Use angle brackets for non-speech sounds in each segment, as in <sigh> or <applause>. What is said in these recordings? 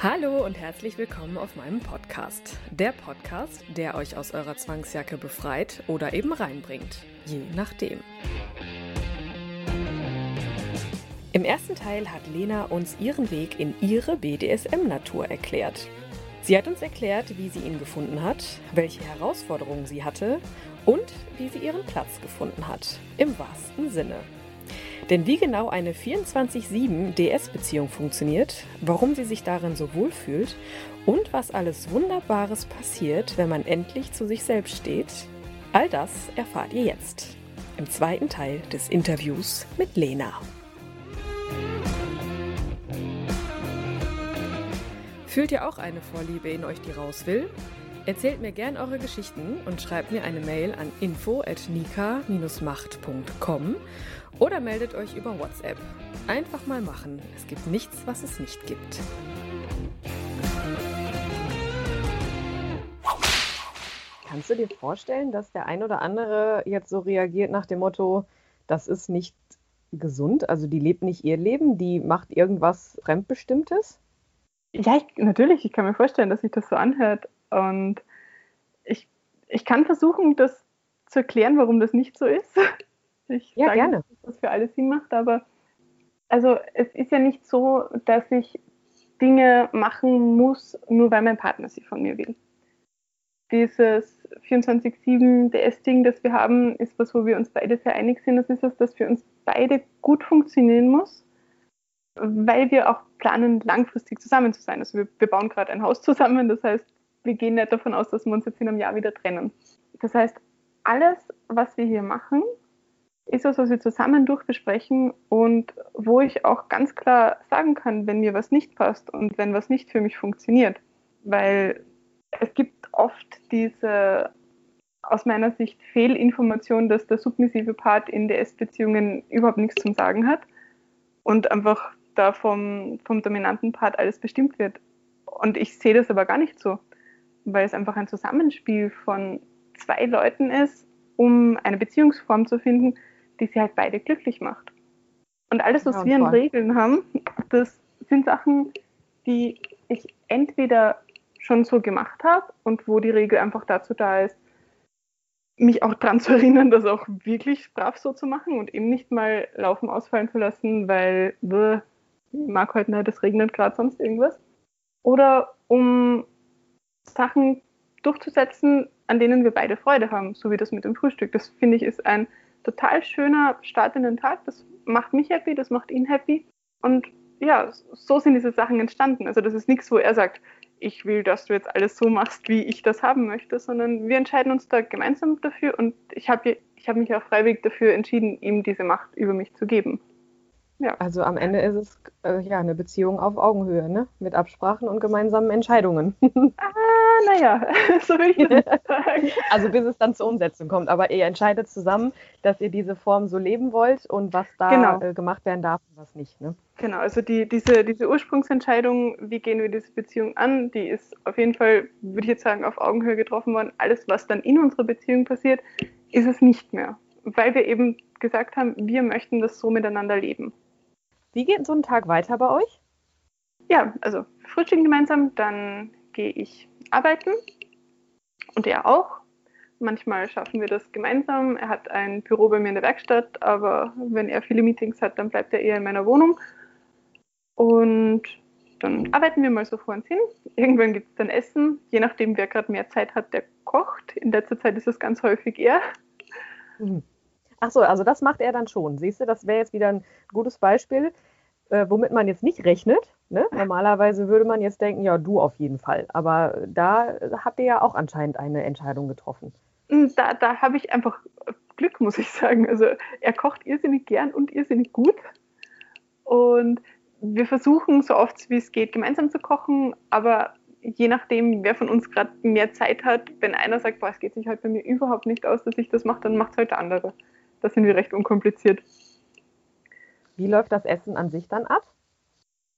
Hallo und herzlich willkommen auf meinem Podcast. Der Podcast, der euch aus eurer Zwangsjacke befreit oder eben reinbringt, je nachdem. Im ersten Teil hat Lena uns ihren Weg in ihre BDSM-Natur erklärt. Sie hat uns erklärt, wie sie ihn gefunden hat, welche Herausforderungen sie hatte und wie sie ihren Platz gefunden hat, im wahrsten Sinne. Denn wie genau eine 24-7 DS-Beziehung funktioniert, warum sie sich darin so wohlfühlt und was alles Wunderbares passiert, wenn man endlich zu sich selbst steht, all das erfahrt ihr jetzt im zweiten Teil des Interviews mit Lena. Fühlt ihr auch eine Vorliebe in euch, die raus will? Erzählt mir gern eure Geschichten und schreibt mir eine Mail an info@nika-macht.com oder meldet euch über WhatsApp. Einfach mal machen. Es gibt nichts, was es nicht gibt. Kannst du dir vorstellen, dass der ein oder andere jetzt so reagiert nach dem Motto, das ist nicht gesund, also die lebt nicht ihr Leben, die macht irgendwas Fremdbestimmtes? Ja, ich, natürlich, ich kann mir vorstellen, dass sich das so anhört. Und ich, ich kann versuchen, das zu erklären, warum das nicht so ist. <laughs> Ich Ja, sage gerne. dass das für alle Sinn macht, aber also es ist ja nicht so, dass ich Dinge machen muss, nur weil mein Partner sie von mir will. Dieses 24-7 DS-Ding, das wir haben, ist was, wo wir uns beide sehr einig sind. Das ist was, das für uns beide gut funktionieren muss, weil wir auch planen, langfristig zusammen zu sein. Also wir, wir bauen gerade ein Haus zusammen, das heißt, wir gehen nicht davon aus, dass wir uns jetzt in einem Jahr wieder trennen. Das heißt, alles, was wir hier machen, ist was, was wir zusammen durchbesprechen und wo ich auch ganz klar sagen kann, wenn mir was nicht passt und wenn was nicht für mich funktioniert. Weil es gibt oft diese, aus meiner Sicht, Fehlinformation, dass der submissive Part in DS-Beziehungen überhaupt nichts zum Sagen hat und einfach da vom, vom dominanten Part alles bestimmt wird. Und ich sehe das aber gar nicht so, weil es einfach ein Zusammenspiel von zwei Leuten ist, um eine Beziehungsform zu finden, die sie halt beide glücklich macht. Und alles, was Ja, wir an Regeln haben, das sind Sachen, die ich entweder schon so gemacht habe und wo die Regel einfach dazu da ist, mich auch daran zu erinnern, das auch wirklich brav so zu machen und eben nicht mal laufen ausfallen zu lassen, weil bäh, mag heute nicht, es regnet gerade sonst irgendwas. Oder um Sachen durchzusetzen, an denen wir beide Freude haben, so wie das mit dem Frühstück. Das finde ich ist ein total schöner Start in den Tag. Das macht mich happy, das macht ihn happy. Und ja, so sind diese Sachen entstanden. Also das ist nichts, wo er sagt, ich will, dass du jetzt alles so machst, wie ich das haben möchte, sondern wir entscheiden uns da gemeinsam dafür und ich habe ich hab mich auch freiwillig dafür entschieden, ihm diese Macht über mich zu geben. Also am Ende ist es äh, ja eine Beziehung auf Augenhöhe, ne? Mit Absprachen und gemeinsamen Entscheidungen. Ah, naja, <laughs> so will ich das <laughs> sagen. also bis es dann zur Umsetzung kommt. Aber ihr entscheidet zusammen, dass ihr diese Form so leben wollt und was da Genau. äh, gemacht werden darf und was nicht. Ne? Genau, also die, diese, diese Ursprungsentscheidung, wie gehen wir diese Beziehung an, die ist auf jeden Fall, würde ich jetzt sagen, auf Augenhöhe getroffen worden. Alles, was dann in unserer Beziehung passiert, ist es nicht mehr. Weil wir eben gesagt haben, wir möchten das so miteinander leben. Wie geht so ein Tag weiter bei euch? Ja, also frühstücken gemeinsam, dann gehe ich arbeiten und er auch. Manchmal schaffen wir das gemeinsam. Er hat ein Büro bei mir in der Werkstatt, aber wenn er viele Meetings hat, dann bleibt er eher in meiner Wohnung. Und dann arbeiten wir mal so vor uns hin. Irgendwann gibt es dann Essen. Je nachdem, wer gerade mehr Zeit hat, der kocht. In letzter Zeit ist es ganz häufig er. Mhm. Ach so, also das macht er dann schon. Siehst du, das wäre jetzt wieder ein gutes Beispiel, äh, womit man jetzt nicht rechnet. Ne? Normalerweise würde man jetzt denken, ja, du auf jeden Fall. Aber da habt ihr ja auch anscheinend eine Entscheidung getroffen. Und Da, da habe ich einfach Glück, muss ich sagen. Also er kocht irrsinnig gern und irrsinnig gut. Und wir versuchen so oft wie es geht gemeinsam zu kochen, aber je nachdem, wer von uns gerade mehr Zeit hat, wenn einer sagt, boah, es geht sich halt bei mir überhaupt nicht aus, dass ich das mache, dann macht es halt der andere. Da sind wir recht unkompliziert. Wie läuft das Essen an sich dann ab?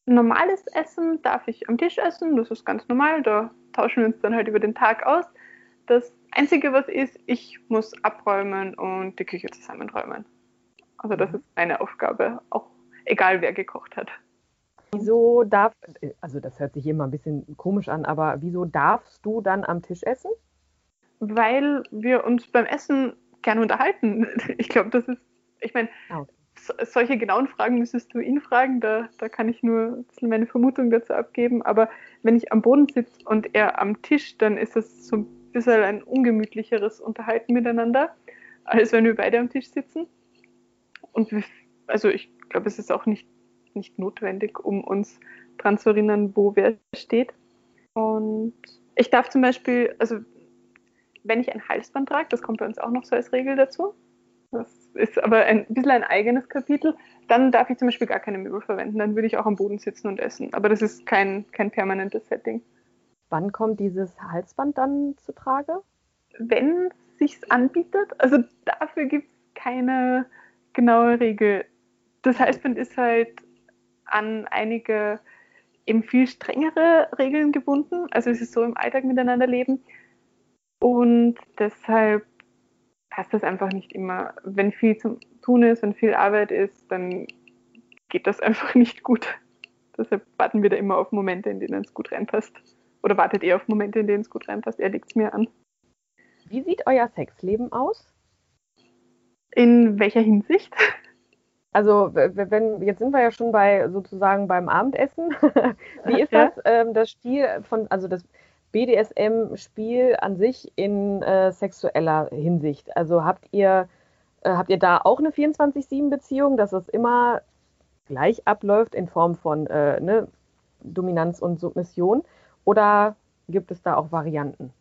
Normales Essen darf ich am Tisch essen, das ist ganz normal, da tauschen wir uns dann halt über den Tag aus. Das Einzige, was ist, ich muss abräumen und die Küche zusammenräumen. Also das mhm. ist meine Aufgabe, auch egal wer gekocht hat. Wieso darf, also das hört sich immer ein bisschen komisch an, aber wieso darfst du dann am Tisch essen? Weil wir uns beim Essen gerne unterhalten. Ich glaube, das ist, ich meine, ah, okay. so, solche genauen Fragen müsstest du ihn fragen, da, da kann ich nur ein bisschen meine Vermutung dazu abgeben. Aber wenn ich am Boden sitze und er am Tisch, dann ist es so ein bisschen ein ungemütlicheres Unterhalten miteinander, als wenn wir beide am Tisch sitzen. Und wir, also ich glaube, es ist auch nicht nicht notwendig, um uns daran zu erinnern, wo wer steht. Und ich darf zum Beispiel, also wenn ich ein Halsband trage, das kommt bei uns auch noch so als Regel dazu, das ist aber ein bisschen ein eigenes Kapitel, dann darf ich zum Beispiel gar keine Möbel verwenden, dann würde ich auch am Boden sitzen und essen. Aber das ist kein, kein permanentes Setting. Wann kommt dieses Halsband dann zu Trage? Wenn es sich anbietet. Also dafür gibt es keine genaue Regel. Das Halsband ist halt an einige eben viel strengere Regeln gebunden. Also es ist so im Alltag miteinander leben. Und deshalb passt das einfach nicht immer. Wenn viel zu tun ist, wenn viel Arbeit ist, dann geht das <laughs> einfach nicht gut. Deshalb warten wir da immer auf Momente, in denen es gut reinpasst. Oder wartet ihr auf Momente, in denen es gut reinpasst? Er legt es mir an. Wie sieht euer Sexleben aus? In welcher Hinsicht? <laughs> Also wenn jetzt sind wir ja schon bei sozusagen beim Abendessen. <laughs> Wie ist das? Ähm, das Spiel von, also das BDSM-Spiel an sich in äh, sexueller Hinsicht. Also habt ihr, äh, habt ihr da auch eine 24-7-Beziehung, dass es immer gleich abläuft in Form von äh, ne, Dominanz und Submission? Oder gibt es da auch Varianten?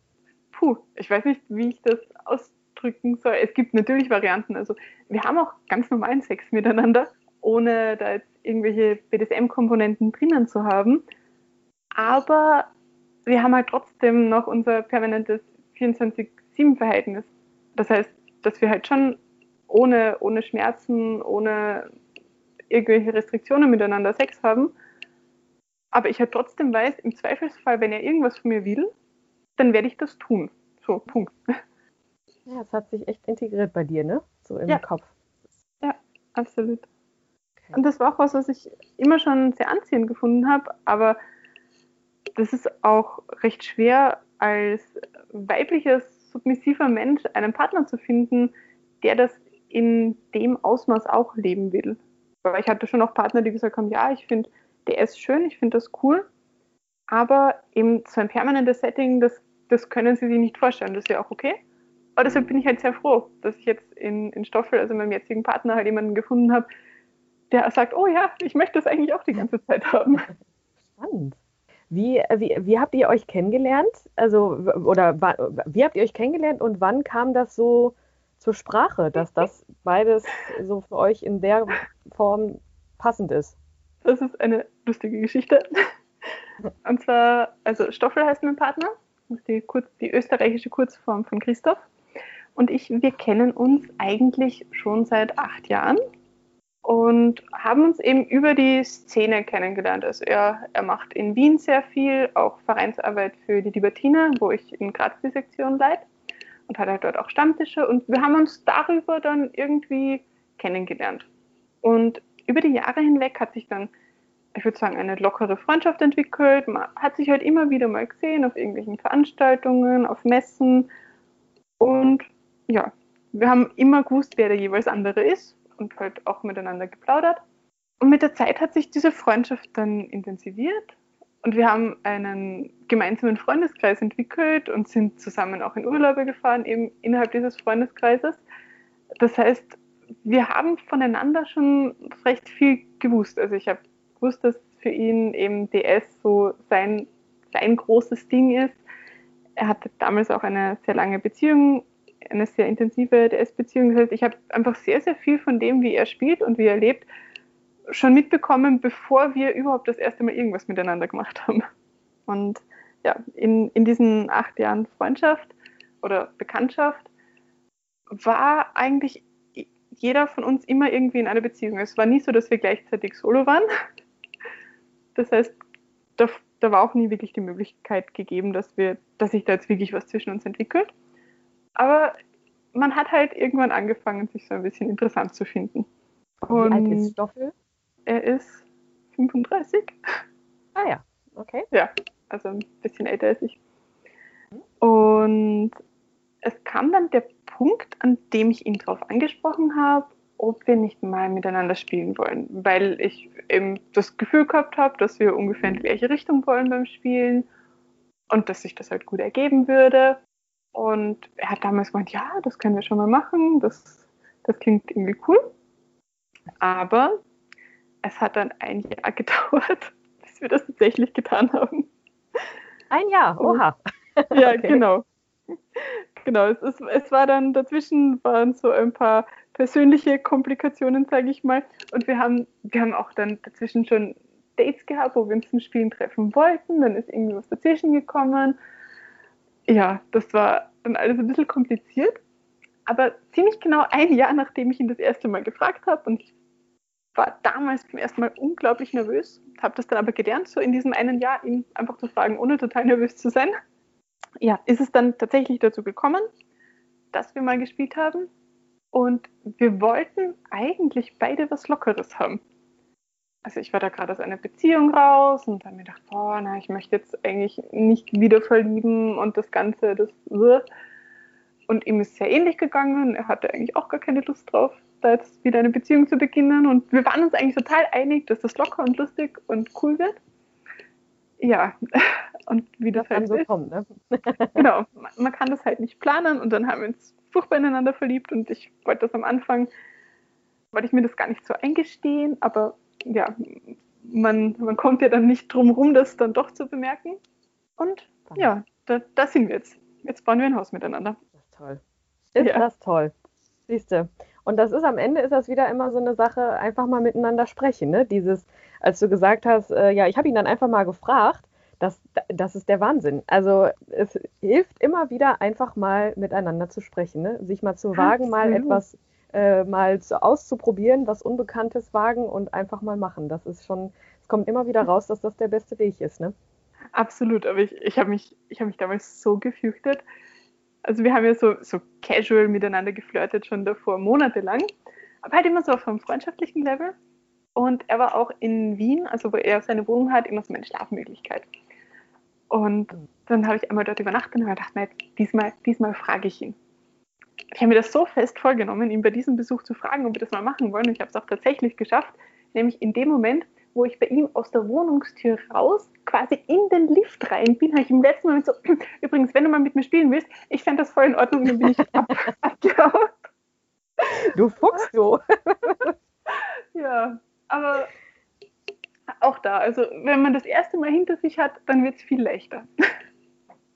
Puh, ich weiß nicht, wie ich das aus ausdrücken soll. Es gibt natürlich Varianten. Also wir haben auch ganz normalen Sex miteinander, ohne da jetzt irgendwelche BDSM-Komponenten drinnen zu haben. Aber wir haben halt trotzdem noch unser permanentes 24-7-Verhältnis. Das heißt, dass wir halt schon ohne, ohne Schmerzen, ohne irgendwelche Restriktionen miteinander Sex haben. Aber ich halt trotzdem weiß, im Zweifelsfall, wenn er irgendwas von mir will, dann werde ich das tun. So, Punkt. Ja, es hat sich echt integriert bei dir, ne? So im ja. Kopf. Ja, absolut. Okay. Und das war auch was, was ich immer schon sehr anziehend gefunden habe, aber das ist auch recht schwer als weiblicher, submissiver Mensch einen Partner zu finden, der das in dem Ausmaß auch leben will. Weil ich hatte schon auch Partner, die gesagt haben, ja, ich finde, der ist schön, ich finde das cool, aber eben so ein permanentes Setting, das, das können sie sich nicht vorstellen. Das ist ja auch okay. Aber deshalb bin ich halt sehr froh, dass ich jetzt in, in Stoffel, also meinem jetzigen Partner, halt jemanden gefunden habe, der sagt, oh ja, ich möchte das eigentlich auch die ganze Zeit haben. Spannend. Wie, wie, wie habt ihr euch kennengelernt? Also, oder wie habt ihr euch kennengelernt und wann kam das so zur Sprache, dass das beides so für euch in der Form passend ist? Das ist eine lustige Geschichte. <laughs> Und zwar, also Stoffel heißt mein Partner, die, kurz, die österreichische Kurzform von Christoph und ich, wir kennen uns eigentlich schon seit acht Jahren und haben uns eben über die Szene kennengelernt. Also er, er macht in Wien sehr viel, auch Vereinsarbeit für die Libertine, wo ich in Graz die Sektion leite und hat halt dort auch Stammtische und wir haben uns darüber dann irgendwie kennengelernt. Und über die Jahre hinweg hat sich dann, ich würde sagen, eine lockere Freundschaft entwickelt. Man hat sich halt immer wieder mal gesehen auf irgendwelchen Veranstaltungen, auf Messen und ja, wir haben immer gewusst, wer der jeweils andere ist und halt auch miteinander geplaudert. Und mit der Zeit hat sich diese Freundschaft dann intensiviert und wir haben einen gemeinsamen Freundeskreis entwickelt und sind zusammen auch in Urlaube gefahren, eben innerhalb dieses Freundeskreises. Das heißt, wir haben voneinander schon recht viel gewusst. Also ich habe gewusst, dass für ihn eben DS so sein, sein großes Ding ist. Er hatte damals auch eine sehr lange Beziehung eine sehr intensive DS-Beziehung. Das heißt, ich habe einfach sehr, sehr viel von dem, wie er spielt und wie er lebt, schon mitbekommen, bevor wir überhaupt das erste Mal irgendwas miteinander gemacht haben. Und ja, in, in diesen acht Jahren Freundschaft oder Bekanntschaft war eigentlich jeder von uns immer irgendwie in einer Beziehung. Es war nie so, dass wir gleichzeitig solo waren. Das heißt, da, da war auch nie wirklich die Möglichkeit gegeben, dass wir, dass sich da jetzt wirklich was zwischen uns entwickelt. Aber man hat halt irgendwann angefangen, sich so ein bisschen interessant zu finden. Und Wie alt ist Stoffel? Er ist 35. Ah ja, okay. Ja, also ein bisschen älter als ich. Und es kam dann der Punkt, an dem ich ihn darauf angesprochen habe, ob wir nicht mal miteinander spielen wollen, weil ich eben das Gefühl gehabt habe, dass wir ungefähr in die gleiche Richtung wollen beim Spielen und dass sich das halt gut ergeben würde. Und er hat damals gemeint, ja, das können wir schon mal machen, das, das klingt irgendwie cool. Aber es hat dann ein Jahr <laughs> gedauert, bis wir das tatsächlich getan haben. Ein Jahr, oha. <laughs> ja, okay. genau. Genau, es, ist, es war dann dazwischen waren so ein paar persönliche Komplikationen, sage ich mal. Und wir haben, wir haben auch dann dazwischen schon Dates gehabt, wo wir uns zum Spielen treffen wollten. Dann ist irgendwie was dazwischen gekommen. Ja, das war dann alles ein bisschen kompliziert. Aber ziemlich genau ein Jahr, nachdem ich ihn das erste Mal gefragt habe und ich war damals zum ersten Mal unglaublich nervös, habe das dann aber gelernt, so in diesem einen Jahr ihn einfach zu fragen, ohne total nervös zu sein ja, ist es dann tatsächlich dazu gekommen, dass wir mal gespielt haben. Und wir wollten eigentlich beide was Lockeres haben. Also ich war da gerade aus einer Beziehung raus und dann mir gedacht, boah, na, ich möchte jetzt eigentlich nicht wieder verlieben und das Ganze, das und ihm ist sehr ähnlich gegangen. Er hatte eigentlich auch gar keine Lust drauf, da jetzt wieder eine Beziehung zu beginnen. Und wir waren uns eigentlich total einig, dass das locker und lustig und cool wird. Ja, <laughs> und wie das, das halt so ist. kommt. Ne? <laughs> genau, man kann das halt nicht planen und dann haben wir uns furchtbar ineinander verliebt und ich wollte das am Anfang, wollte ich mir das gar nicht so eingestehen, aber ja, man, man kommt ja dann nicht drum rum, das dann doch zu bemerken. Und ja, da, da sind wir jetzt. Jetzt bauen wir ein Haus miteinander. Das ist toll. Ist ja. das toll. Siehst du. Und das ist am Ende ist das wieder immer so eine Sache, einfach mal miteinander sprechen. Ne? Dieses, als du gesagt hast, äh, ja, ich habe ihn dann einfach mal gefragt, das, das ist der Wahnsinn. Also es hilft immer wieder einfach mal miteinander zu sprechen, ne? sich mal zu wagen, Absolut. mal etwas äh, mal zu, auszuprobieren, was Unbekanntes wagen und einfach mal machen. Das ist schon, es kommt immer wieder raus, dass das der beste Weg ist. Ne? Absolut, aber ich, ich habe mich, hab mich damals so gefürchtet, also wir haben ja so, so casual miteinander geflirtet schon davor, monatelang, aber halt immer so auf einem freundschaftlichen Level. Und er war auch in Wien, also wo er seine Wohnung hat, immer so meine Schlafmöglichkeit. Und dann habe ich einmal dort übernachtet und habe gedacht, na, diesmal, diesmal frage ich ihn. Ich habe mir das so fest vorgenommen, ihn bei diesem Besuch zu fragen, ob wir das mal machen wollen. Und ich habe es auch tatsächlich geschafft, nämlich in dem Moment, wo ich bei ihm aus der Wohnungstür raus, quasi in den Lift rein bin, habe ich im letzten Moment so, <clears throat> übrigens, wenn du mal mit mir spielen willst, ich fände das voll in Ordnung, dann bin ich ab, <laughs> abgehauen. Du Fuchs, du. <laughs> ja, aber auch da, also wenn man das erste Mal hinter sich hat, dann wird es viel leichter.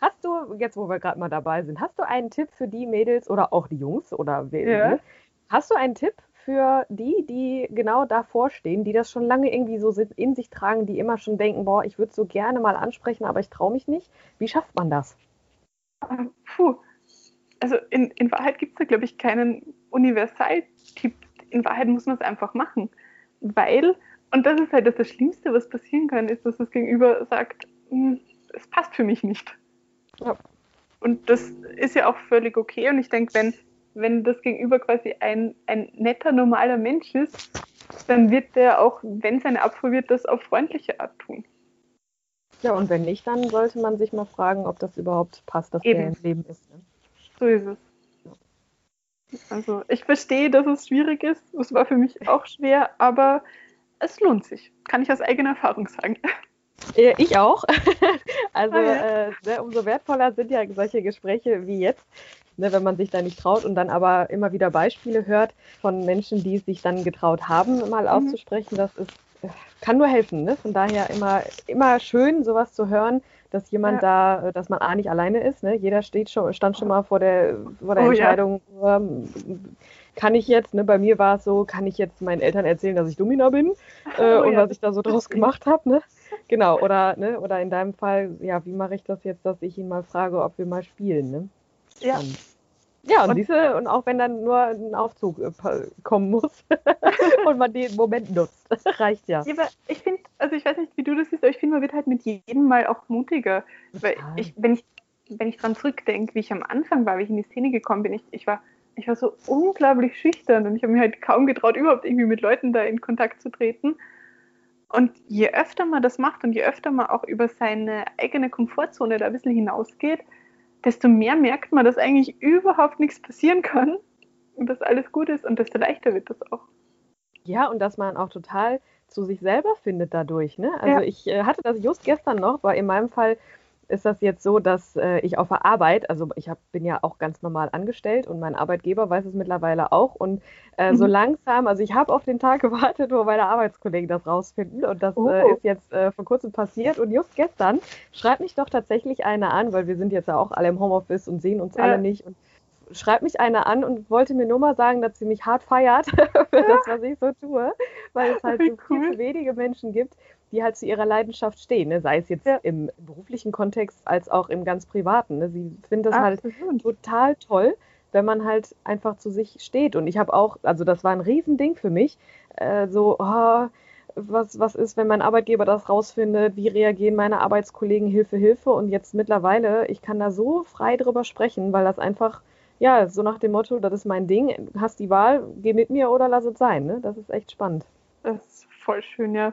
Hast du, jetzt wo wir gerade mal dabei sind, hast du einen Tipp für die Mädels oder auch die Jungs oder wer? Ja. Hast du einen Tipp für die, die genau davor stehen, die das schon lange irgendwie so in sich tragen, die immer schon denken, boah, ich würde so gerne mal ansprechen, aber ich traue mich nicht. Wie schafft man das? Puh. Also in, in Wahrheit gibt es da, glaube ich, keinen Universaltipp. In Wahrheit muss man es einfach machen. Weil, und das ist halt das, das Schlimmste, was passieren kann, ist, dass das Gegenüber sagt, hm, es passt für mich nicht. Ja. Und das ist ja auch völlig okay. Und ich denke, wenn wenn das Gegenüber quasi ein, ein netter, normaler Mensch ist, dann wird der auch, wenn es eine Abfuhr wird, das auf freundliche Art tun. Ja, und wenn nicht, dann sollte man sich mal fragen, ob das überhaupt passt, dass Eben. der im Leben ist. Ne? So ist es. Also ich verstehe, dass es schwierig ist. Es war für mich auch schwer, aber es lohnt sich. Kann ich aus eigener Erfahrung sagen. Ich auch. <laughs> Also ah, äh, umso wertvoller sind ja solche Gespräche wie jetzt, ne, wenn man sich da nicht traut und dann aber immer wieder Beispiele hört von Menschen, die es sich dann getraut haben, mal mhm. auszusprechen, das ist, kann nur helfen. Ne? Von daher immer, immer schön, sowas zu hören, dass jemand ja. da, dass man A nicht alleine ist. Ne? Jeder steht schon, stand schon mal vor der, vor der oh, Entscheidung, ja. ähm, kann ich jetzt, ne, bei mir war es so, kann ich jetzt meinen Eltern erzählen, dass ich Domina bin <laughs> äh, oh, und ja. was ich da so draus <laughs> gemacht habe, ne? Genau, oder, ne, oder in deinem Fall, ja, wie mache ich das jetzt, dass ich ihn mal frage, ob wir mal spielen, ne? Ja. Und, ja, und, und diese, und auch wenn dann nur ein Aufzug äh, kommen muss <laughs> und man den Moment nutzt, reicht ja. ja aber ich finde, also ich weiß nicht, wie du das siehst, aber ich finde, man wird halt mit jedem Mal auch mutiger. Weil ich, wenn ich, wenn ich dran zurückdenke, wie ich am Anfang war, wie ich in die Szene gekommen bin, ich, ich war, ich war so unglaublich schüchtern und ich habe mir halt kaum getraut, überhaupt irgendwie mit Leuten da in Kontakt zu treten. Und je öfter man das macht und je öfter man auch über seine eigene Komfortzone da ein bisschen hinausgeht, desto mehr merkt man, dass eigentlich überhaupt nichts passieren kann und dass alles gut ist und desto leichter wird das auch. Ja, und dass man auch total zu sich selber findet dadurch. Ne? Also ja. ich äh, hatte das just gestern noch, war in meinem Fall ist das jetzt so, dass äh, ich auf der Arbeit, also ich hab, bin ja auch ganz normal angestellt und mein Arbeitgeber weiß es mittlerweile auch. Und äh, mhm. so langsam, also ich habe auf den Tag <laughs> gewartet, wo meine Arbeitskollegen das rausfinden. Und das äh, oh. äh, ist jetzt äh, vor kurzem passiert. Und just gestern schreibt mich doch tatsächlich einer an, weil wir sind jetzt ja auch alle im Homeoffice und sehen uns ja. alle nicht. Und schreibt mich einer an und wollte mir nur mal sagen, dass sie mich hart feiert <laughs> für das, was ich so tue, weil es halt so cool. wenige Menschen gibt, die halt zu ihrer Leidenschaft stehen, ne? sei es jetzt ja. im beruflichen Kontext als auch im ganz privaten. Ne? Sie findet das halt total toll, wenn man halt einfach zu sich steht. Und ich habe auch, also das war ein Riesending für mich, äh, so, oh, was, was ist, wenn mein Arbeitgeber das rausfindet, wie reagieren meine Arbeitskollegen, Hilfe, Hilfe. Und jetzt mittlerweile, ich kann da so frei drüber sprechen, weil das einfach, ja, so nach dem Motto, das ist mein Ding, hast die Wahl, geh mit mir oder lass es sein. Ne? Das ist echt spannend. Das ist voll schön, ja.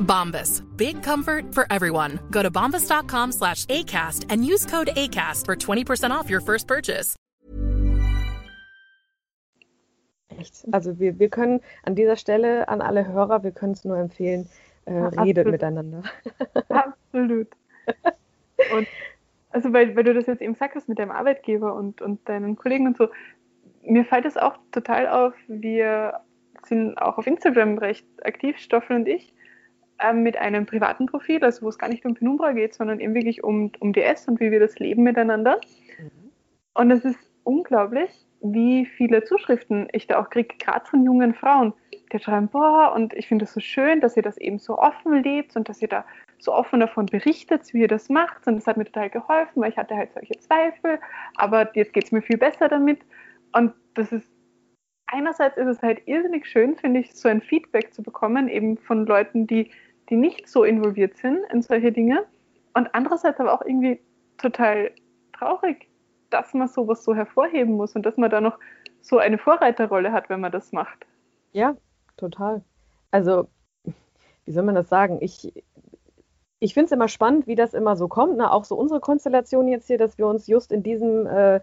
Bombas. Big comfort for everyone. Go to bombas.com slash ACAST and use code ACAST for 20% off your first purchase. Echt. Also wir, wir können an dieser Stelle an alle Hörer, wir können es nur empfehlen, äh, redet miteinander. <laughs> <laughs> Absolut. Und also weil, weil du das jetzt eben sagst mit deinem Arbeitgeber und, und deinen Kollegen und so, mir fällt es auch total auf, wir sind auch auf Instagram recht aktiv, Stoffel und ich, ähm, mit einem privaten Profil, also wo es gar nicht um Penumbra geht, sondern eben wirklich um, um DS und wie wir das leben miteinander. Mhm. Und es ist unglaublich, wie viele Zuschriften ich da auch kriege, gerade von jungen Frauen, die schreiben, boah, und ich finde es so schön, dass ihr das eben so offen lebt und dass ihr da so offen davon berichtet, wie ihr das macht. Und das hat mir total geholfen, weil ich hatte halt solche Zweifel, aber jetzt geht es mir viel besser damit. Und das ist, einerseits ist es halt irrsinnig schön, finde ich, so ein Feedback zu bekommen, eben von Leuten, die, die nicht so involviert sind in solche Dinge. Und andererseits aber auch irgendwie total traurig, dass man sowas so hervorheben muss und dass man da noch so eine Vorreiterrolle hat, wenn man das macht. Ja, total. Also, wie soll man das sagen? Ich, ich finde es immer spannend, wie das immer so kommt. Ne? Auch so unsere Konstellation jetzt hier, dass wir uns just in diesem äh,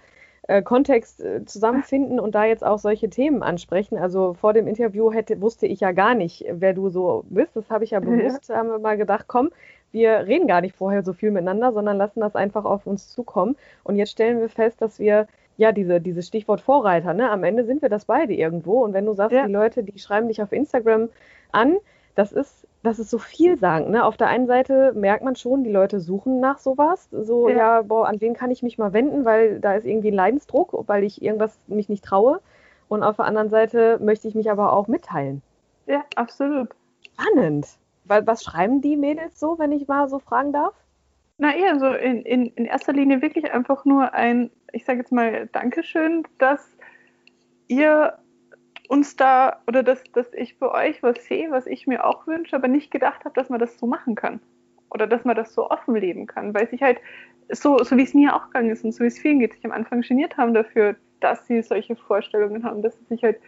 äh, Kontext äh, zusammenfinden und da jetzt auch solche Themen ansprechen. Also vor dem Interview hätte, wusste ich ja gar nicht, wer du so bist. Das habe ich ja bewusst, ja. haben wir mal gedacht, komm, wir reden gar nicht vorher so viel miteinander, sondern lassen das einfach auf uns zukommen. Und jetzt stellen wir fest, dass wir ja, diese, dieses Stichwort Vorreiter, ne? Am Ende sind wir das beide irgendwo. Und wenn du sagst, ja. die Leute, die schreiben dich auf Instagram an, das ist, das ist so vielsagend. Ne? Auf der einen Seite merkt man schon, die Leute suchen nach sowas. So, ja. ja, boah, an wen kann ich mich mal wenden, weil da ist irgendwie ein Leidensdruck, weil ich irgendwas mich nicht traue. Und auf der anderen Seite möchte ich mich aber auch mitteilen. Ja, absolut. Spannend. Was schreiben die Mädels so, wenn ich mal so fragen darf? Na eher so in, in, in erster Linie wirklich einfach nur ein, ich sage jetzt mal, Dankeschön, dass ihr uns da oder dass, dass ich bei euch was sehe, was ich mir auch wünsche, aber nicht gedacht habe, dass man das so machen kann. Oder dass man das so offen leben kann. Weil sich halt, so, so wie es mir auch gegangen ist und so wie es vielen geht, sich am Anfang geniert haben dafür, dass sie solche Vorstellungen haben, dass sie sich halt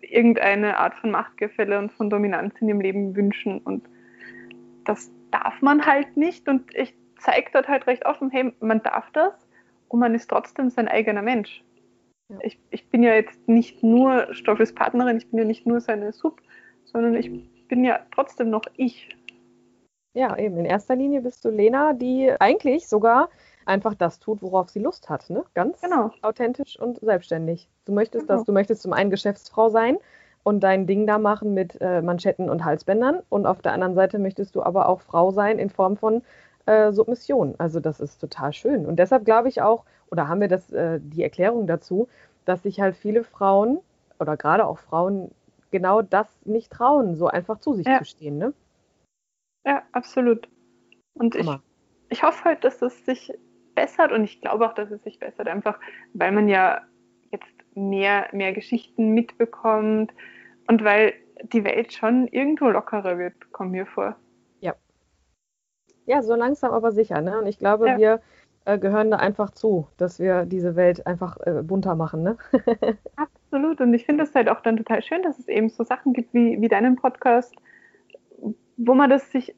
irgendeine Art von Machtgefälle und von Dominanz in ihrem Leben wünschen. Und das darf man halt nicht. Und ich zeige dort halt recht offen, hey, man darf das und man ist trotzdem sein eigener Mensch. Ja. Ich, ich bin ja jetzt nicht nur Stoffels Partnerin, ich bin ja nicht nur seine Sub, sondern ich bin ja trotzdem noch ich. Ja, eben. In erster Linie bist du Lena, die eigentlich sogar einfach das tut, worauf sie Lust hat. Ne? Ganz Genau. authentisch und selbstständig. Du möchtest Genau. das, du möchtest zum einen Geschäftsfrau sein und dein Ding da machen mit äh, Manschetten und Halsbändern und auf der anderen Seite möchtest du aber auch Frau sein in Form von äh, Submission. Also das ist total schön. Und deshalb glaube ich auch, oder haben wir das, äh, die Erklärung dazu, dass sich halt viele Frauen oder gerade auch Frauen genau das nicht trauen, so einfach zu sich Ja. zu stehen. Ne? Ja, absolut. Und ich, ich hoffe halt, dass es sich bessert und ich glaube auch, dass es sich bessert, einfach weil man ja jetzt mehr, mehr Geschichten mitbekommt und weil die Welt schon irgendwo lockerer wird, kommt mir vor. Ja, so langsam aber sicher. Ne? Und ich glaube, Ja. wir äh, gehören da einfach zu, dass wir diese Welt einfach äh, bunter machen. Ne? <laughs> Absolut. Und ich finde es halt auch dann total schön, dass es eben so Sachen gibt wie, wie deinen Podcast, wo man das sich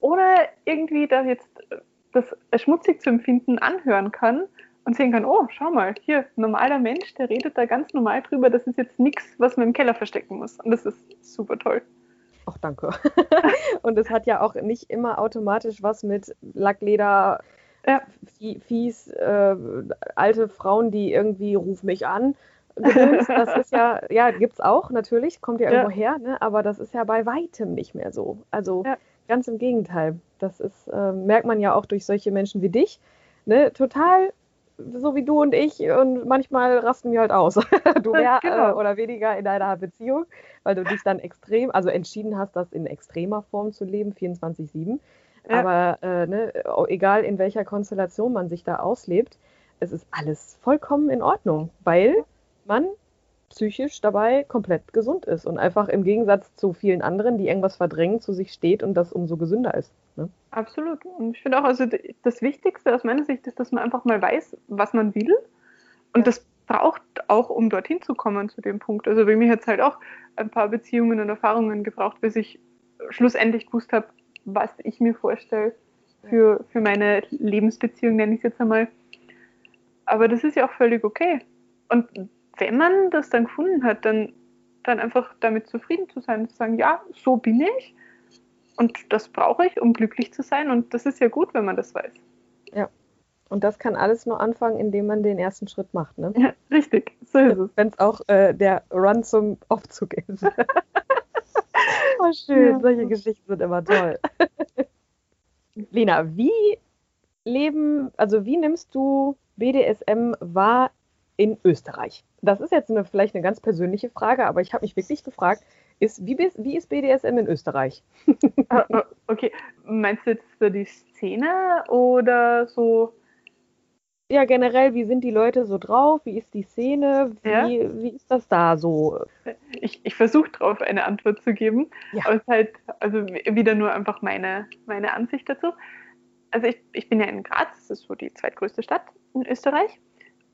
ohne irgendwie da jetzt äh, das als schmutzig zu empfinden anhören kann und sehen kann, oh, schau mal, hier, normaler Mensch, der redet da ganz normal drüber, das ist jetzt nichts, was man im Keller verstecken muss. Und das ist super toll. Ach, danke. <laughs> Und es hat ja auch nicht immer automatisch was mit Lackleder, Ja. Fies, äh, alte Frauen, die irgendwie ruf mich an. Gedöns. Das ist ja, ja, gibt's auch natürlich, kommt ja Ja. irgendwo her, ne? aber das ist ja bei weitem nicht mehr so. Also Ja. ganz im Gegenteil. Das ist, äh, merkt man ja auch durch solche Menschen wie dich, ne? Total so wie du und ich und manchmal rasten wir halt aus. <laughs> Du mehr <laughs> Genau. äh, oder weniger in deiner Beziehung, weil du dich dann extrem, also entschieden hast, das in extremer Form zu leben, 24-7. Ja. Aber äh, ne, egal in welcher Konstellation man sich da auslebt, es ist alles vollkommen in Ordnung, weil man psychisch dabei komplett gesund ist und einfach im Gegensatz zu vielen anderen, die irgendwas verdrängen, zu sich steht und das umso gesünder ist. Ne? Absolut. Und ich finde auch, also das Wichtigste aus meiner Sicht ist, dass man einfach mal weiß, was man will. Und Ja. das braucht auch, um dorthin zu kommen zu dem Punkt. Also bei mir hat es halt auch ein paar Beziehungen und Erfahrungen gebraucht, bis ich schlussendlich gewusst habe, was ich mir vorstelle für, für meine Lebensbeziehung, nenne ich es jetzt einmal. Aber das ist ja auch völlig okay. Und wenn man das dann gefunden hat, dann, dann einfach damit zufrieden zu sein, zu sagen, ja, so bin ich. Und das brauche ich, um glücklich zu sein. Und das ist ja gut, wenn man das weiß. Und das kann alles nur anfangen, indem man den ersten Schritt macht. Ne? Ja, richtig, so ist es. Wenn es auch äh, der Run zum Aufzug ist. <laughs> oh, schön, Ja. solche Geschichten sind immer toll. Lena, wie leben, also wie nimmst du BDSM wahr in Österreich? Das ist jetzt eine, vielleicht eine ganz persönliche Frage, aber ich habe mich wirklich gefragt, ist, wie, wie ist BDSM in Österreich? <laughs> Ah, ah, Okay, meinst du jetzt so die Szene oder so? Ja, generell, wie sind die Leute so drauf? Wie ist die Szene? Wie, Ja. wie ist das da so? Ich, ich versuche darauf eine Antwort zu geben, Ja. aber es ist halt also wieder nur einfach meine, meine Ansicht dazu. Also ich, ich bin ja in Graz, das ist so die zweitgrößte Stadt in Österreich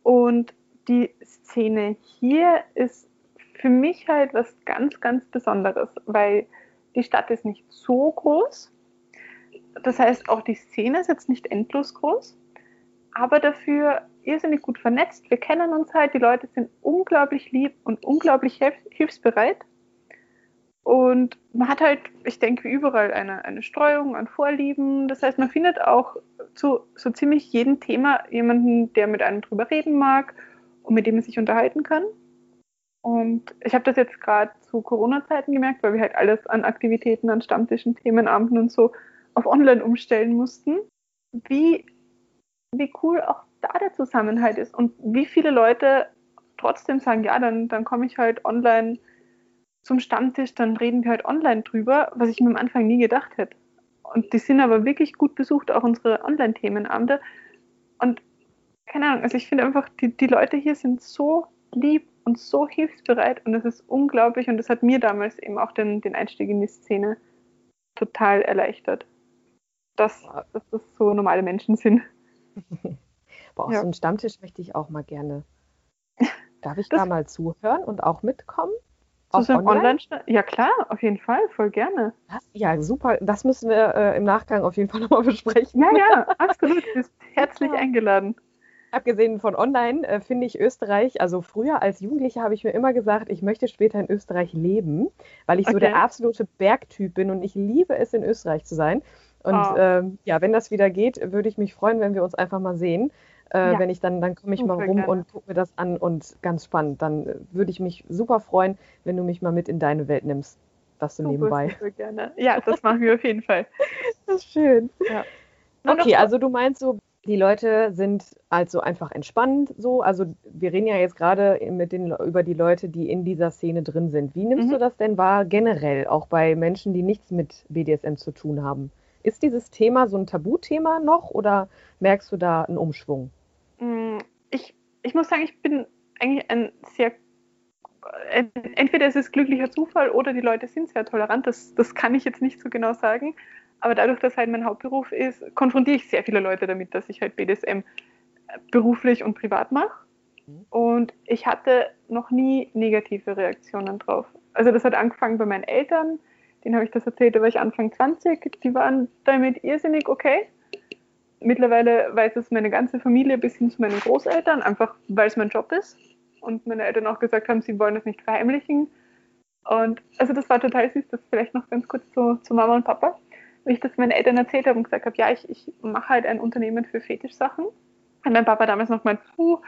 und die Szene hier ist für mich halt was ganz, ganz Besonderes, weil die Stadt ist nicht so groß. Das heißt, auch die Szene ist jetzt nicht endlos groß, aber dafür irrsinnig gut vernetzt. Wir kennen uns halt, die Leute sind unglaublich lieb und unglaublich hilf hilfsbereit. Und man hat halt, ich denke, überall eine, eine Streuung an Vorlieben. Das heißt, man findet auch zu so ziemlich jedem Thema jemanden, der mit einem drüber reden mag mit dem man sich unterhalten kann. Und ich habe das jetzt gerade zu Corona-Zeiten gemerkt, weil wir halt alles an Aktivitäten, an Stammtischen, Themenabenden und so auf online umstellen mussten, wie, wie cool auch da der Zusammenhalt ist und wie viele Leute trotzdem sagen, ja, dann, dann komme ich halt online zum Stammtisch, dann reden wir halt online drüber, was ich mir am Anfang nie gedacht hätte. Und die sind aber wirklich gut besucht, auch unsere Online-Themenabende. Und keine Ahnung, also ich finde einfach, die, die Leute hier sind so lieb und so hilfsbereit und das ist unglaublich und das hat mir damals eben auch den, den Einstieg in die Szene total erleichtert. Dass, dass das so normale Menschen sind. <laughs> Boah, auf Ja. so einen Stammtisch möchte ich auch mal gerne. <laughs> Darf ich Das- da mal zuhören und auch mitkommen? Zu so einem online? Online? Ja klar, auf jeden Fall, voll gerne. Das, ja, super. Das müssen wir äh, im Nachgang auf jeden Fall <laughs> nochmal besprechen. Ja, ja, absolut. Du bist herzlich Ja. eingeladen. Abgesehen von online äh, finde ich Österreich, also früher als Jugendliche habe ich mir immer gesagt, ich möchte später in Österreich leben, weil ich so Okay. der absolute Bergtyp bin und ich liebe es, in Österreich zu sein. Und Ah. ähm, ja, wenn das wieder geht, würde ich mich freuen, wenn wir uns einfach mal sehen. Äh, Ja. Wenn ich dann, dann komme ich mal Super rum gerne. und gucke mir das an und ganz spannend. Dann äh, würde ich mich super freuen, wenn du mich mal mit in deine Welt nimmst. Das so nebenbei. Super, gerne. Ja, das machen wir auf jeden Fall. <laughs> Das ist schön. Ja. Okay, so- also du meinst so, die Leute sind also einfach entspannt so. Also wir reden ja jetzt gerade mit den, über die Leute, die in dieser Szene drin sind. Wie nimmst Mhm. du das denn wahr generell, auch bei Menschen, die nichts mit BDSM zu tun haben? Ist dieses Thema so ein Tabuthema noch oder merkst du da einen Umschwung? Mm, Ich, ich muss sagen, ich bin eigentlich ein sehr. en- Entweder es ist glücklicher Zufall oder die Leute sind sehr tolerant. Das, das kann ich jetzt nicht so genau sagen. Aber dadurch, dass halt mein Hauptberuf ist, konfrontiere ich sehr viele Leute damit, dass ich halt BDSM beruflich und privat mache. Und ich hatte noch nie negative Reaktionen drauf. Also das hat angefangen bei meinen Eltern, denen habe ich das erzählt, da war ich Anfang 20, die waren damit irrsinnig okay. Mittlerweile weiß es meine ganze Familie bis hin zu meinen Großeltern, einfach weil es mein Job ist. Und meine Eltern auch gesagt haben, sie wollen das nicht verheimlichen. Und also das war total süß, das vielleicht noch ganz kurz zu, zu Mama und Papa. Wie ich das meinen Eltern erzählt habe und gesagt habe, ja, ich, ich mache halt ein Unternehmen für Fetischsachen. Und mein Papa damals noch meint, puh,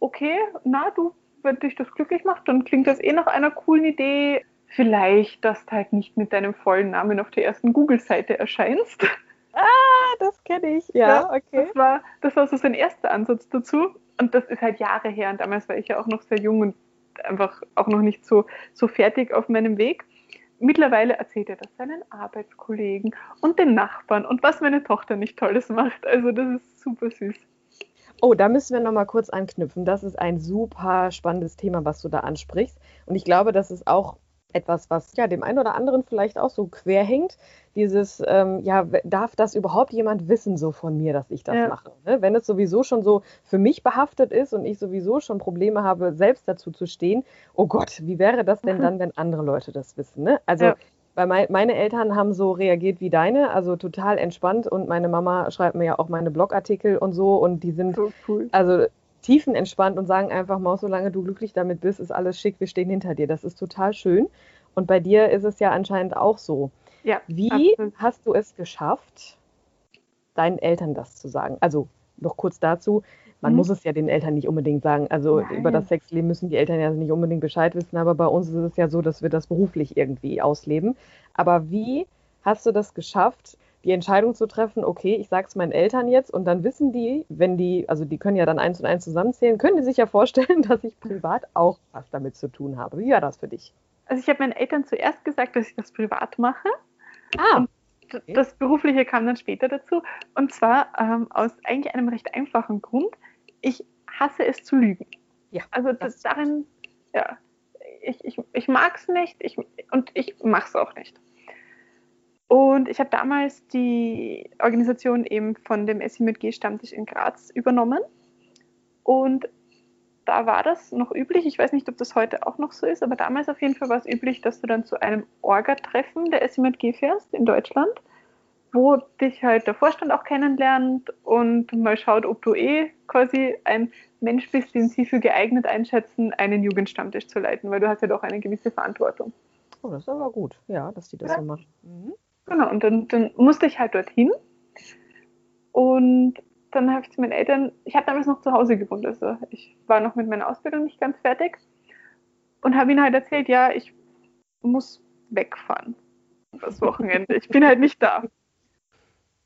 okay, na du, wenn dich das glücklich macht, dann klingt das eh nach einer coolen Idee. Vielleicht, dass du halt nicht mit deinem vollen Namen auf der ersten Google-Seite erscheinst. Ah, das kenne ich. Ja, okay. Das war, das war so sein erster Ansatz dazu. Und das ist halt Jahre her. Und damals war ich ja auch noch sehr jung und einfach auch noch nicht so, so fertig auf meinem Weg. Mittlerweile erzählt er das seinen Arbeitskollegen und den Nachbarn und was meine Tochter nicht Tolles macht. Also das ist super süß. Oh, da müssen wir noch mal kurz anknüpfen. Das ist ein super spannendes Thema, was du da ansprichst. Und ich glaube, das ist auch etwas, was ja dem einen oder anderen vielleicht auch so quer hängt. Dieses, ähm, ja, darf das überhaupt jemand wissen, so von mir, dass ich das Ja. mache? Ne? Wenn es sowieso schon so für mich behaftet ist und ich sowieso schon Probleme habe, selbst dazu zu stehen, oh Gott, wie wäre das denn dann, wenn andere Leute das wissen? Ne? Also, Ja. weil mein, meine Eltern haben so reagiert wie deine, also total entspannt und meine Mama schreibt mir ja auch meine Blogartikel und so und die sind So cool. also tiefenentspannt und sagen einfach mal, solange du glücklich damit bist, ist alles schick, wir stehen hinter dir. Das ist total schön. Und bei dir ist es ja anscheinend auch so. Ja, Wie absolut. hast du es geschafft, deinen Eltern das zu sagen? Also noch kurz dazu, man Mhm. muss es ja den Eltern nicht unbedingt sagen. Also Nein. über das Sexleben müssen die Eltern ja nicht unbedingt Bescheid wissen, aber bei uns ist es ja so, dass wir das beruflich irgendwie ausleben. Aber wie hast du das geschafft, die Entscheidung zu treffen, okay, ich sage es meinen Eltern jetzt und dann wissen die, wenn die, also die können ja dann eins und eins zusammenzählen, können die sich ja vorstellen, <laughs> dass ich privat auch was damit zu tun habe. Wie war das für dich? Also ich habe meinen Eltern zuerst gesagt, dass ich das privat mache. Ah, D- Das Berufliche kam dann später dazu. Und zwar ähm, aus eigentlich einem recht einfachen Grund. Ich hasse es zu lügen. Ja, Also das, darin, ja, ich, ich, ich mag es nicht ich, und ich mache es auch nicht. Und ich habe damals die Organisation eben von dem SI mit G Stammtisch in Graz übernommen. Und da war das noch üblich. Ich weiß nicht, ob das heute auch noch so ist, aber damals auf jeden Fall war es üblich, dass du dann zu einem Orga-Treffen der SI mit G fährst in Deutschland, wo dich halt der Vorstand auch kennenlernt und mal schaut, ob du eh quasi ein Mensch bist, den sie für geeignet einschätzen, einen Jugendstammtisch zu leiten, weil du hast ja doch eine gewisse Verantwortung. oh, das ist aber gut, ja, dass die das Ja. so machen. Mhm. Genau, und dann, dann musste ich halt dorthin. Und dann habe ich zu meinen Eltern, ich habe damals noch zu Hause gewohnt, also ich war noch mit meiner Ausbildung nicht ganz fertig und habe ihnen halt erzählt, ja, ich muss wegfahren das Wochenende. Ich bin halt nicht da.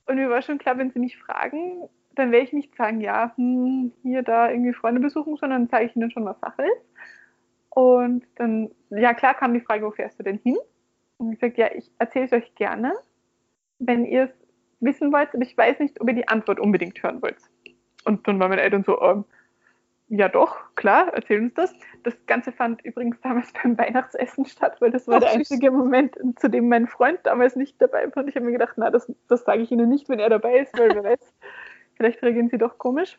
Und mir war schon klar, wenn sie mich fragen, dann werde ich nicht sagen, ja, hm, hier, da irgendwie Freunde besuchen, sondern zeige ich ihnen schon, was Sache ist. Und dann, ja klar, kam die Frage, wo fährst du denn hin? Und ich gesagt, ja, ich erzähle es euch gerne, wenn ihr es wissen wollt, aber ich weiß nicht, ob ihr die Antwort unbedingt hören wollt. Und dann waren meine Eltern so, ähm, ja doch, klar, erzähl uns das. Das Ganze fand übrigens damals <laughs> beim Weihnachtsessen statt, weil das war der einzige Moment, zu dem mein Freund damals nicht dabei war. Und ich habe mir gedacht, na, das, das sage ich Ihnen nicht, wenn er dabei ist, weil wer weiß, <laughs> vielleicht reagieren Sie doch komisch.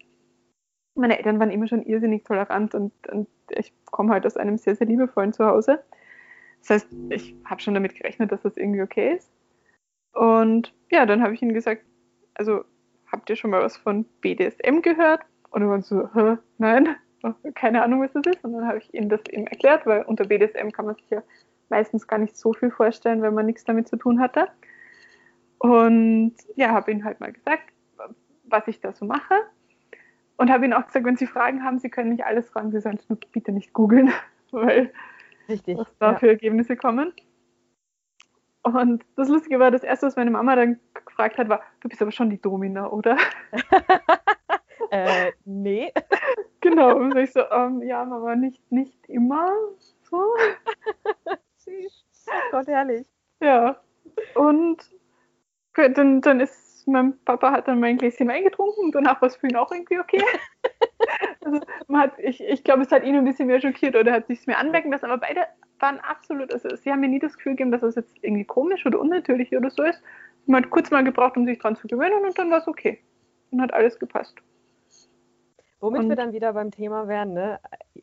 Meine Eltern waren immer schon irrsinnig tolerant und, und ich komme halt aus einem sehr, sehr liebevollen Zuhause. Das heißt, ich habe schon damit gerechnet, dass das irgendwie okay ist. Und ja, dann habe ich ihnen gesagt, also habt ihr schon mal was von BDSM gehört? Und dann waren sie so, Hä, nein, <laughs> keine Ahnung, was das ist. Und dann habe ich ihnen das eben erklärt, weil unter BDSM kann man sich ja meistens gar nicht so viel vorstellen, wenn man nichts damit zu tun hatte. Und ja, habe ihnen halt mal gesagt, was ich da so mache. Und habe ihnen auch gesagt, wenn sie Fragen haben, sie können mich alles fragen, sie sollen es nur bitte nicht googeln, <laughs> weil Richtig. <laughs> was da für Ergebnisse kommen. Und das Lustige war, das erste, was meine Mama dann gefragt hat, war, du bist aber schon die Domina, oder? <laughs> äh, nee. <laughs> Genau. Und ich so, ähm, ja, Mama, nicht, nicht immer so. Süß. Gott, herrlich. Ja. Und dann, dann ist mein Papa hat dann mein Gläschen Wein getrunken und danach war es für ihn auch irgendwie okay. <laughs> also man hat, ich, ich glaube, es hat ihn ein bisschen mehr schockiert oder hat sich es mir anmerken lassen, aber beide waren absolut, also sie haben mir nie das Gefühl gegeben, dass es das jetzt irgendwie komisch oder unnatürlich oder so ist. Man hat kurz mal gebraucht, um sich dran zu gewöhnen und dann war es okay. Dann hat alles gepasst. Womit Und- wir dann wieder beim Thema wären, ne?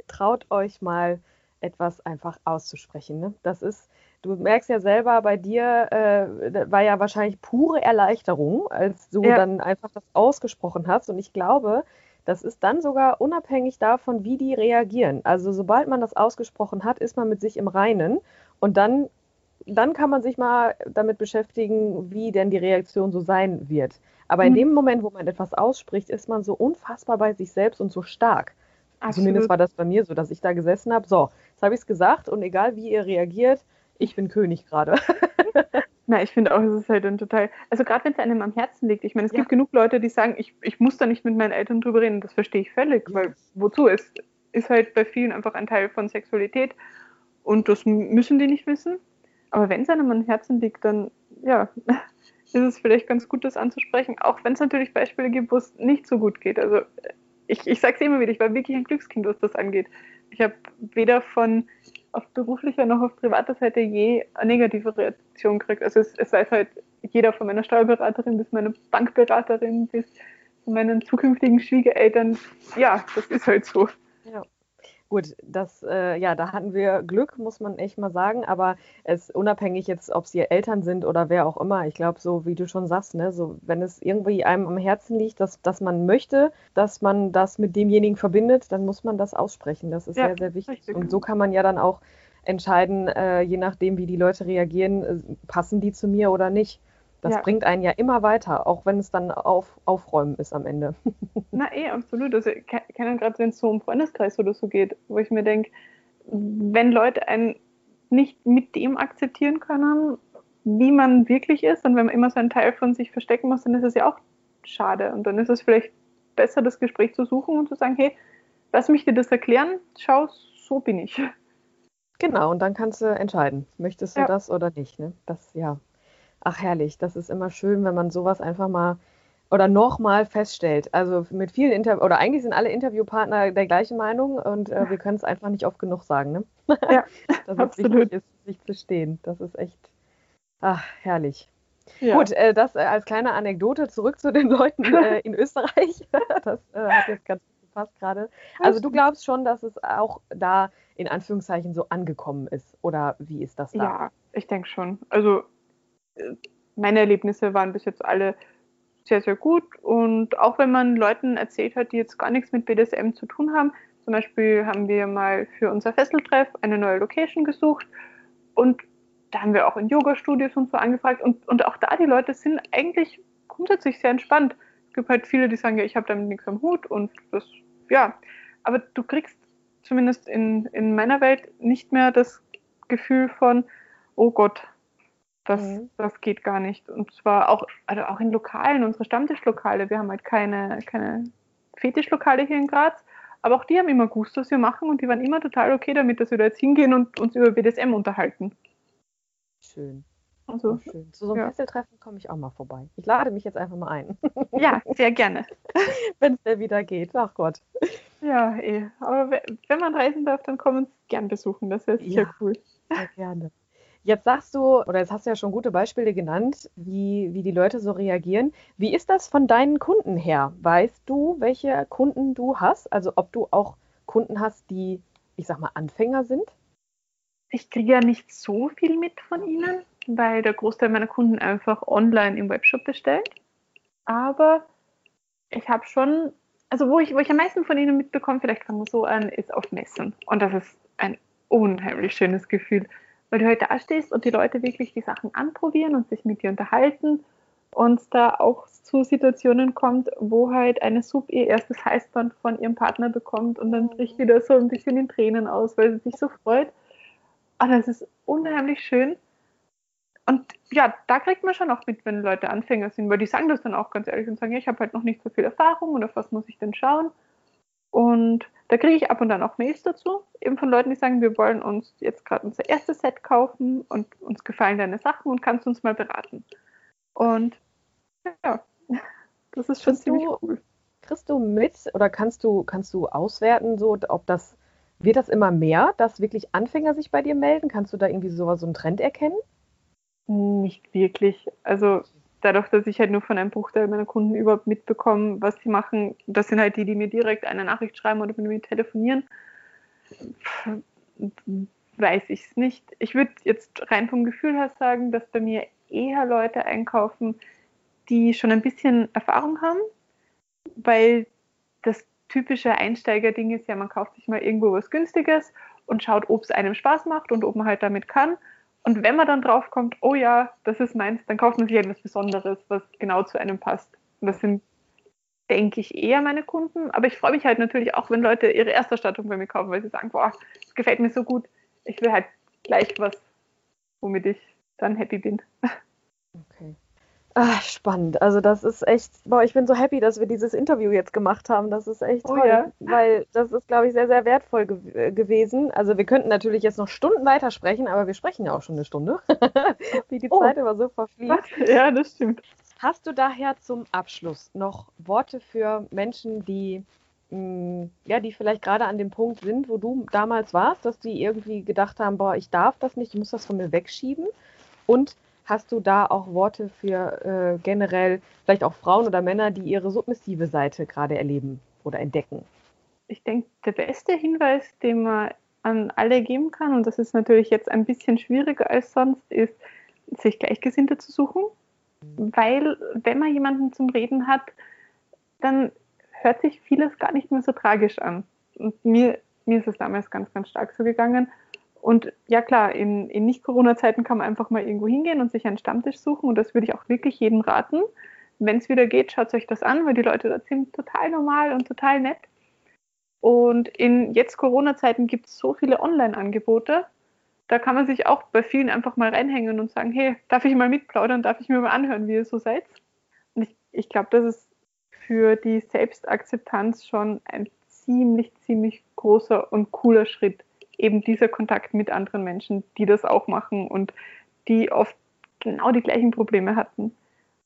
traut euch mal etwas einfach auszusprechen. Ne? Das ist, du merkst ja selber, bei dir äh, war ja wahrscheinlich pure Erleichterung, als du Ja. dann einfach das ausgesprochen hast. Und ich glaube, das ist dann sogar unabhängig davon, wie die reagieren. Also sobald man das ausgesprochen hat, ist man mit sich im Reinen und dann, dann kann man sich mal damit beschäftigen, wie denn die Reaktion so sein wird. Aber in Mhm. dem Moment, wo man etwas ausspricht, ist man so unfassbar bei sich selbst und so stark. Zumindest Absolut. war das bei mir so, dass ich da gesessen habe. So, jetzt habe ich es gesagt und egal wie ihr reagiert, ich bin König gerade. <laughs> Na, ich finde auch, es ist halt ein total, also gerade wenn es einem am Herzen liegt. Ich meine, es Ja. gibt genug Leute, die sagen, ich, ich muss da nicht mit meinen Eltern drüber reden. Das verstehe ich völlig, weil wozu? Es ist halt bei vielen einfach ein Teil von Sexualität und das müssen die nicht wissen. Aber wenn es einem am Herzen liegt, dann ja, <laughs> ist es vielleicht ganz gut, das anzusprechen, auch wenn es natürlich Beispiele gibt, wo es nicht so gut geht. Also ich, ich sage es immer wieder, ich war wirklich ein Glückskind, was das angeht. Ich habe weder von auf beruflicher noch auf privater Seite je eine negative Reaktion gekriegt. Also es, es weiß halt jeder von meiner Steuerberaterin bis meine Bankberaterin bis meinen zukünftigen Schwiegereltern. Ja, das ist halt so. Gut, das, äh, ja, da hatten wir Glück, muss man echt mal sagen, aber es unabhängig jetzt, ob sie Eltern sind oder wer auch immer, ich glaube, so wie du schon sagst, ne, so wenn es irgendwie einem am Herzen liegt, dass, dass man möchte, dass man das mit demjenigen verbindet, dann muss man das aussprechen. Das ist Ja, sehr, sehr wichtig. richtig. Und so kann man ja dann auch entscheiden, äh, je nachdem, wie die Leute reagieren, äh, passen die zu mir oder nicht. Das Ja. bringt einen ja immer weiter, auch wenn es dann auf, aufräumen ist am Ende. <laughs> Na eh, absolut. Also ich ke- kenne gerade, wenn es so um Freundeskreis oder so geht, wo ich mir denke, wenn Leute einen nicht mit dem akzeptieren können, wie man wirklich ist, und wenn man immer so einen Teil von sich verstecken muss, dann ist es ja auch schade. Und dann ist es vielleicht besser, das Gespräch zu suchen und zu sagen, hey, lass mich dir das erklären, schau, so bin ich. Genau, und dann kannst du entscheiden, möchtest du Ja. das oder nicht, ne? Das, ja. Ach, herrlich. Das ist immer schön, wenn man sowas einfach mal oder nochmal feststellt. Also mit vielen Interviews, oder eigentlich sind alle Interviewpartner der gleichen Meinung und äh, wir können es einfach nicht oft genug sagen, ne? Ja, <laughs> Dass <laughs> es absolut. wichtig ist, sich zu stehen. Das ist echt, ach, herrlich. Ja. Gut, äh, das äh, als kleine Anekdote zurück zu den Leuten <laughs> äh, in Österreich. das äh, hat jetzt ganz gut gepasst gerade. Also du glaubst schon, dass es auch da in Anführungszeichen so angekommen ist? Oder wie ist das da? Ja, ich denke schon. Also meine Erlebnisse waren bis jetzt alle sehr, sehr gut. Und auch wenn man Leuten erzählt hat, die jetzt gar nichts mit BDSM zu tun haben, zum Beispiel haben wir mal für unser Fesseltreff eine neue Location gesucht und da haben wir auch in Yoga-Studios und so angefragt und, und auch da die Leute sind eigentlich grundsätzlich sehr entspannt. Es gibt halt viele, die sagen, ja, ich habe damit nichts am Hut und das, ja. Aber du kriegst zumindest in, in meiner Welt nicht mehr das Gefühl von, oh Gott, das, Mhm. das geht gar nicht. Und zwar auch, also auch in Lokalen, unsere Stammtischlokale. Wir haben halt keine, keine Fetischlokale hier in Graz, aber auch die haben immer gewusst, was wir machen und die waren immer total okay damit, dass wir da jetzt hingehen und uns über BDSM unterhalten. Schön. Also, Oh, schön. Zu so einem ja. Fesseltreffen komme ich auch mal vorbei. Ich lade mich jetzt einfach mal ein, <laughs> ja, sehr gerne. wenn es denn wieder geht. Ach Gott. Ja, eh. Aber we- wenn man reisen darf, dann kommen uns gern besuchen. Das wäre sicher Ja. cool. Sehr gerne. Jetzt sagst du, oder jetzt hast du ja schon gute Beispiele genannt, wie, wie die Leute so reagieren. Wie ist das von deinen Kunden her? Weißt du, welche Kunden du hast? Also ob du auch Kunden hast, die, ich sag mal, Anfänger sind? Ich kriege ja nicht so viel mit von ihnen, weil der Großteil meiner Kunden einfach online im Webshop bestellt. Aber ich habe schon, also wo ich, wo ich am meisten von ihnen mitbekomme, vielleicht fangen wir so an, ist auf Messen. Und das ist ein unheimlich schönes Gefühl, weil du halt da stehst und die Leute wirklich die Sachen anprobieren und sich mit dir unterhalten und es da auch zu Situationen kommt, wo halt eine Sub ihr erstes Heißband von ihrem Partner bekommt und dann bricht wieder so ein bisschen in Tränen aus, weil sie sich so freut. Aber ah, das ist unheimlich schön. Und ja, da kriegt man schon auch mit, wenn Leute Anfänger sind, weil die sagen das dann auch ganz ehrlich und sagen, ja, ich habe halt noch nicht so viel Erfahrung und auf was muss ich denn schauen. Und da kriege ich ab und an auch Mails dazu, eben von Leuten, die sagen, wir wollen uns jetzt gerade unser erstes Set kaufen und uns gefallen deine Sachen und kannst uns mal beraten. Und ja, <laughs> das ist schon kriegst ziemlich du, cool. Kriegst du mit oder kannst du, kannst du auswerten, so, ob das, wird das immer mehr, dass wirklich Anfänger sich bei dir melden? Kannst du da irgendwie so, so einen Trend erkennen? Nicht wirklich. Also dadurch, dass ich halt nur von einem Bruchteil meiner Kunden überhaupt mitbekomme, was sie machen, das sind halt die, die mir direkt eine Nachricht schreiben oder mit mir telefonieren, weiß ich es nicht. Ich würde jetzt rein vom Gefühl her sagen, dass bei mir eher Leute einkaufen, die schon ein bisschen Erfahrung haben, weil das typische Einsteigerding ist ja, man kauft sich mal irgendwo was Günstiges und schaut, ob es einem Spaß macht und ob man halt damit kann. Und wenn man dann drauf kommt, oh ja, das ist meins, dann kauft man sich etwas Besonderes, was genau zu einem passt. Und das sind, denke ich, eher meine Kunden. Aber ich freue mich halt natürlich auch, wenn Leute ihre Erstausstattung bei mir kaufen, weil sie sagen, boah, das gefällt mir so gut. Ich will halt gleich was, womit ich dann happy bin. <laughs> Ach, spannend. Also das ist echt, boah, ich bin so happy, dass wir dieses Interview jetzt gemacht haben. Das ist echt oh toll, oh, ja. weil das ist, glaube ich, sehr, sehr wertvoll ge äh, gewesen. Also wir könnten natürlich jetzt noch Stunden weitersprechen, aber wir sprechen ja auch schon eine Stunde, <laughs> wie die oh. Zeit immer so verfliegt. <laughs> Ja, das stimmt. Hast du daher zum Abschluss noch Worte für Menschen, die mh, mm, ja, die vielleicht gerade an dem Punkt sind, wo du damals warst, dass die irgendwie gedacht haben, boah, ich darf das nicht, ich muss das von mir wegschieben und Hast du da auch Worte für äh, generell vielleicht auch Frauen oder Männer, die ihre submissive Seite gerade erleben oder entdecken? Ich denke, der beste Hinweis, den man an alle geben kann, und das ist natürlich jetzt ein bisschen schwieriger als sonst, ist, sich Gleichgesinnte zu suchen. Mhm. Weil, wenn man jemanden zum Reden hat, dann hört sich vieles gar nicht mehr so tragisch an. Und mir, mir ist es damals ganz, ganz stark so gegangen. Und ja klar, in, in Nicht-Corona-Zeiten kann man einfach mal irgendwo hingehen und sich einen Stammtisch suchen. Und das würde ich auch wirklich jedem raten. Wenn es wieder geht, schaut euch das an, weil die Leute dort sind total normal und total nett. Und in jetzt Corona-Zeiten gibt es so viele Online-Angebote. Da kann man sich auch bei vielen einfach mal reinhängen und sagen, hey, darf ich mal mitplaudern, darf ich mir mal anhören, wie ihr so seid? Und ich, ich glaube, das ist für die Selbstakzeptanz schon ein ziemlich, ziemlich großer und cooler Schritt eben dieser Kontakt mit anderen Menschen, die das auch machen und die oft genau die gleichen Probleme hatten.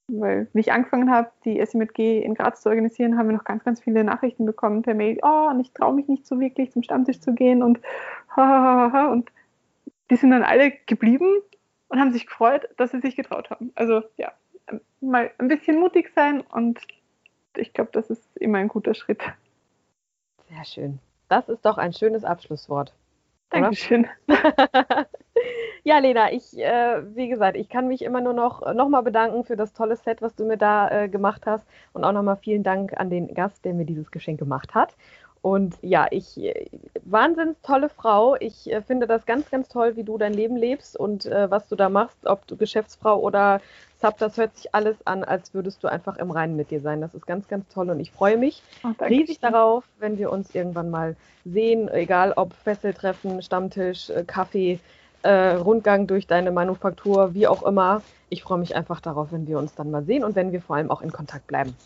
Weil, wie ich angefangen habe, die SMG in Graz zu organisieren, haben wir noch ganz, ganz viele Nachrichten bekommen per Mail. Oh, und ich traue mich nicht so wirklich zum Stammtisch zu gehen und ha, ha, ha, und die sind dann alle geblieben und haben sich gefreut, dass sie sich getraut haben. Also ja, mal ein bisschen mutig sein und ich glaube, das ist immer ein guter Schritt. Sehr schön. Das ist doch ein schönes Abschlusswort. Dankeschön. <laughs> ja, Lena, ich, äh, wie gesagt, ich kann mich immer nur noch, noch mal bedanken für das tolle Set, was du mir da äh, gemacht hast. Und auch nochmal vielen Dank an den Gast, der mir dieses Geschenk gemacht hat. Und ja, ich, äh, wahnsinns tolle Frau. Ich äh, finde das ganz, ganz toll, wie du dein Leben lebst und äh, was du da machst, ob du Geschäftsfrau oder Sub, das hört sich alles an, als würdest du einfach im Reinen mit dir sein. Das ist ganz, ganz toll und ich freue mich oh, riesig darauf, wenn wir uns irgendwann mal sehen, egal ob Fesseltreffen, Stammtisch, äh, Kaffee, äh, Rundgang durch deine Manufaktur, wie auch immer. Ich freue mich einfach darauf, wenn wir uns dann mal sehen und wenn wir vor allem auch in Kontakt bleiben.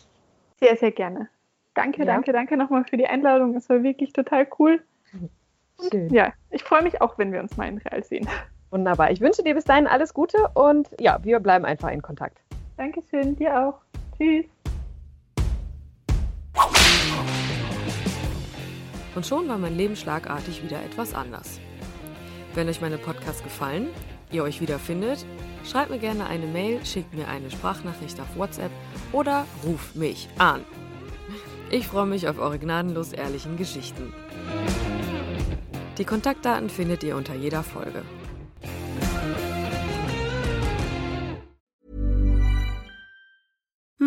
Sehr, sehr gerne. Danke, ja. danke, danke nochmal für die Einladung. Es war wirklich total cool. Schön. ja, ich freue mich auch, wenn wir uns mal in Real sehen. Wunderbar. Ich wünsche dir bis dahin alles Gute und ja, wir bleiben einfach in Kontakt. Dankeschön, dir auch. Tschüss. Und schon war mein Leben schlagartig wieder etwas anders. Wenn euch meine Podcasts gefallen, ihr euch wiederfindet, schreibt mir gerne eine Mail, schickt mir eine Sprachnachricht auf WhatsApp oder ruft mich an. Ich freue mich auf eure gnadenlos ehrlichen Geschichten. Die Kontaktdaten findet ihr unter jeder Folge.